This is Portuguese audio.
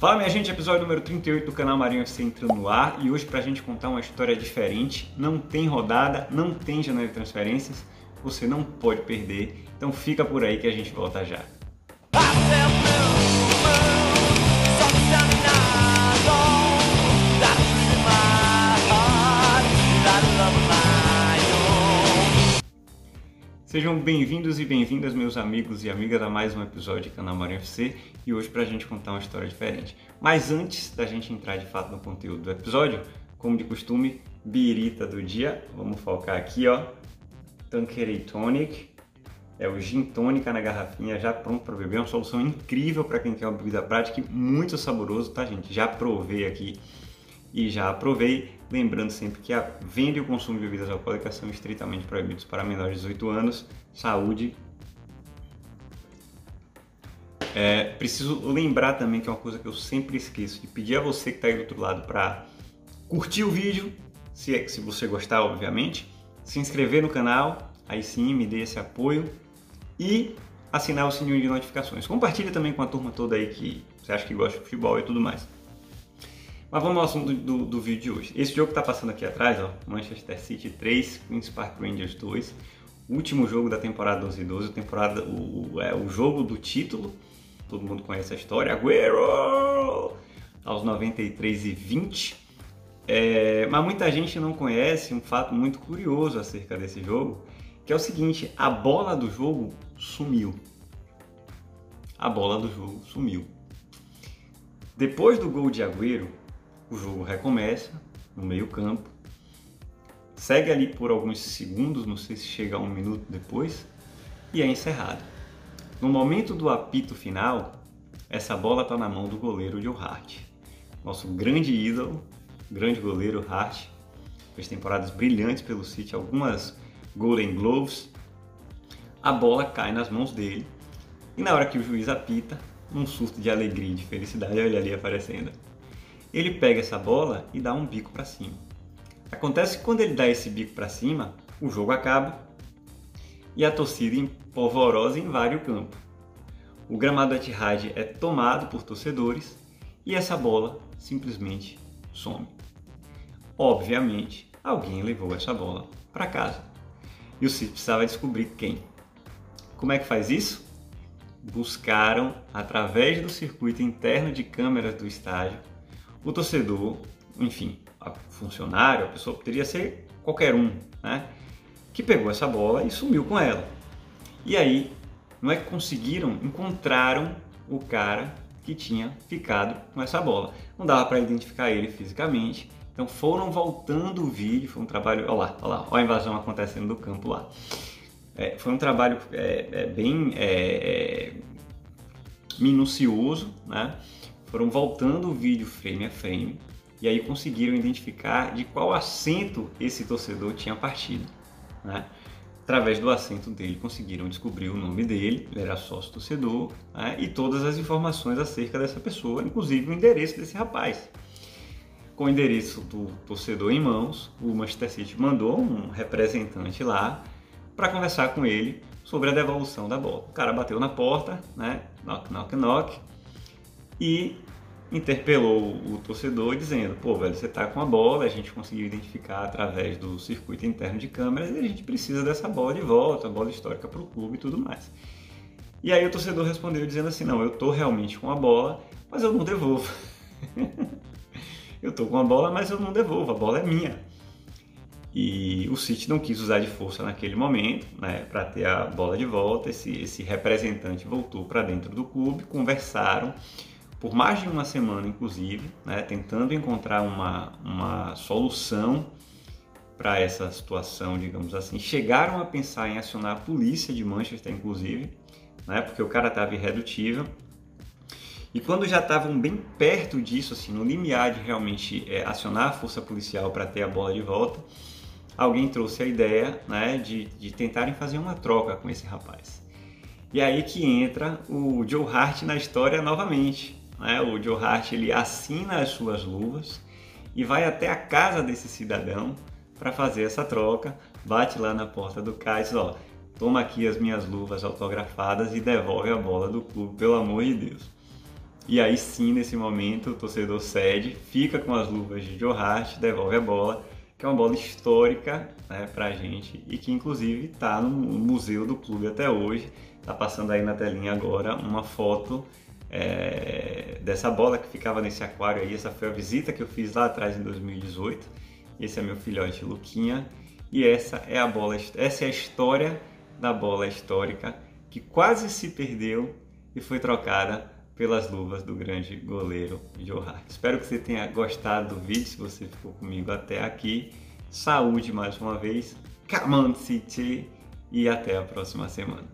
Fala minha gente, episódio número 38 do canal Marinho FC entrando no ar e hoje pra gente contar uma história diferente, não tem rodada, não tem janela de transferências, você não pode perder, então fica por aí que a gente volta já. Sejam bem-vindos e bem-vindas, meus amigos e amigas, a mais um episódio do canal Marinho FC e hoje para a gente contar uma história diferente. Mas antes da gente entrar de fato no conteúdo do episódio, como de costume, birita do dia, vamos focar aqui, ó, Tanqueray Tonic, é o gin tônica na garrafinha, já pronto para beber, uma solução incrível para quem quer uma bebida prática e muito saboroso, tá gente? Já provei aqui e já aprovei. Lembrando sempre que a venda e o consumo de bebidas alcoólicas são estritamente proibidos para menores de 18 anos. Saúde. É, preciso lembrar também que é uma coisa que eu sempre esqueço de pedir a você que está aí do outro lado para curtir o vídeo, se, é, se você gostar, obviamente, se inscrever no canal, aí sim me dê esse apoio e assinar o sininho de notificações. Compartilhe também com a turma toda aí que você acha que gosta de futebol e tudo mais. Mas vamos ao assunto do, do, do vídeo de hoje. Esse jogo que está passando aqui atrás, ó, Manchester City 3, Queen's Park Rangers 2, último jogo da temporada 12 e 12, temporada, o, é, o jogo do título, todo mundo conhece a história, Agüero! Aos 93 e 20. É, mas muita gente não conhece um fato muito curioso acerca desse jogo, que é o seguinte, a bola do jogo sumiu. A bola do jogo sumiu. Depois do gol de Agüero, o jogo recomeça no meio-campo, segue ali por alguns segundos, não sei se chega a um minuto depois, e é encerrado. No momento do apito final, essa bola está na mão do goleiro Joe Hart, nosso grande ídolo, grande goleiro Hart, fez temporadas brilhantes pelo City, algumas Golden Gloves. A bola cai nas mãos dele e na hora que o juiz apita, num surto de alegria e de felicidade, olha ali aparecendo ele pega essa bola e dá um bico para cima. Acontece que quando ele dá esse bico para cima, o jogo acaba e a torcida polvorosa invade o campo. O gramado Etihad é tomado por torcedores e essa bola simplesmente some. Obviamente, alguém levou essa bola para casa. E o City precisava descobrir quem. Como é que faz isso? Buscaram, através do circuito interno de câmeras do estádio, o torcedor, enfim, a funcionário, a pessoa poderia ser qualquer um, né? Que pegou essa bola e sumiu com ela. E aí, não é que conseguiram, encontraram o cara que tinha ficado com essa bola. Não dava para identificar ele fisicamente, então foram voltando o vídeo, foi um trabalho, olha lá, olha lá, olha a invasão acontecendo do campo lá. É, foi um trabalho é, é, bem é, é, minucioso, né? Foram voltando o vídeo frame a frame e aí conseguiram identificar de qual assento esse torcedor tinha partido. Né? Através do assento dele conseguiram descobrir o nome dele, ele era sócio torcedor, né? e todas as informações acerca dessa pessoa, inclusive o endereço desse rapaz. Com o endereço do torcedor em mãos, o Manchester City mandou um representante lá para conversar com ele sobre a devolução da bola. O cara bateu na porta, né? Knock, knock, knock e interpelou o torcedor dizendo: pô, velho, você tá com a bola, a gente conseguiu identificar através do circuito interno de câmeras e a gente precisa dessa bola de volta, a bola histórica para o clube e tudo mais. E aí o torcedor respondeu dizendo assim: não, eu tô realmente com a bola, mas eu não devolvo. eu tô com a bola, mas eu não devolvo, a bola é minha. E o City não quis usar de força naquele momento, né, para ter a bola de volta. Esse, esse representante voltou para dentro do clube, conversaram por mais de uma semana, inclusive, né, tentando encontrar uma, uma solução para essa situação, digamos assim. Chegaram a pensar em acionar a polícia de Manchester, inclusive, né, porque o cara estava irredutível. E quando já estavam bem perto disso, assim, no limiar de realmente é, acionar a força policial para ter a bola de volta, alguém trouxe a ideia né, de, de tentarem fazer uma troca com esse rapaz. E aí que entra o Joe Hart na história novamente. Né? O Joe Hart ele assina as suas luvas e vai até a casa desse cidadão para fazer essa troca, bate lá na porta do diz, ó, toma aqui as minhas luvas autografadas e devolve a bola do clube, pelo amor de Deus. E aí sim, nesse momento, o torcedor cede, fica com as luvas de Joe Hart, devolve a bola, que é uma bola histórica né, pra gente e que inclusive está no museu do clube até hoje. Tá passando aí na telinha agora uma foto é, dessa bola que ficava nesse aquário aí. Essa foi a visita que eu fiz lá atrás em 2018. Esse é meu filhote Luquinha e essa é a bola, essa é a história da bola histórica que quase se perdeu e foi trocada pelas luvas do grande goleiro Joe Hart. Espero que você tenha gostado do vídeo, se você ficou comigo até aqui. Saúde mais uma vez, City e até a próxima semana.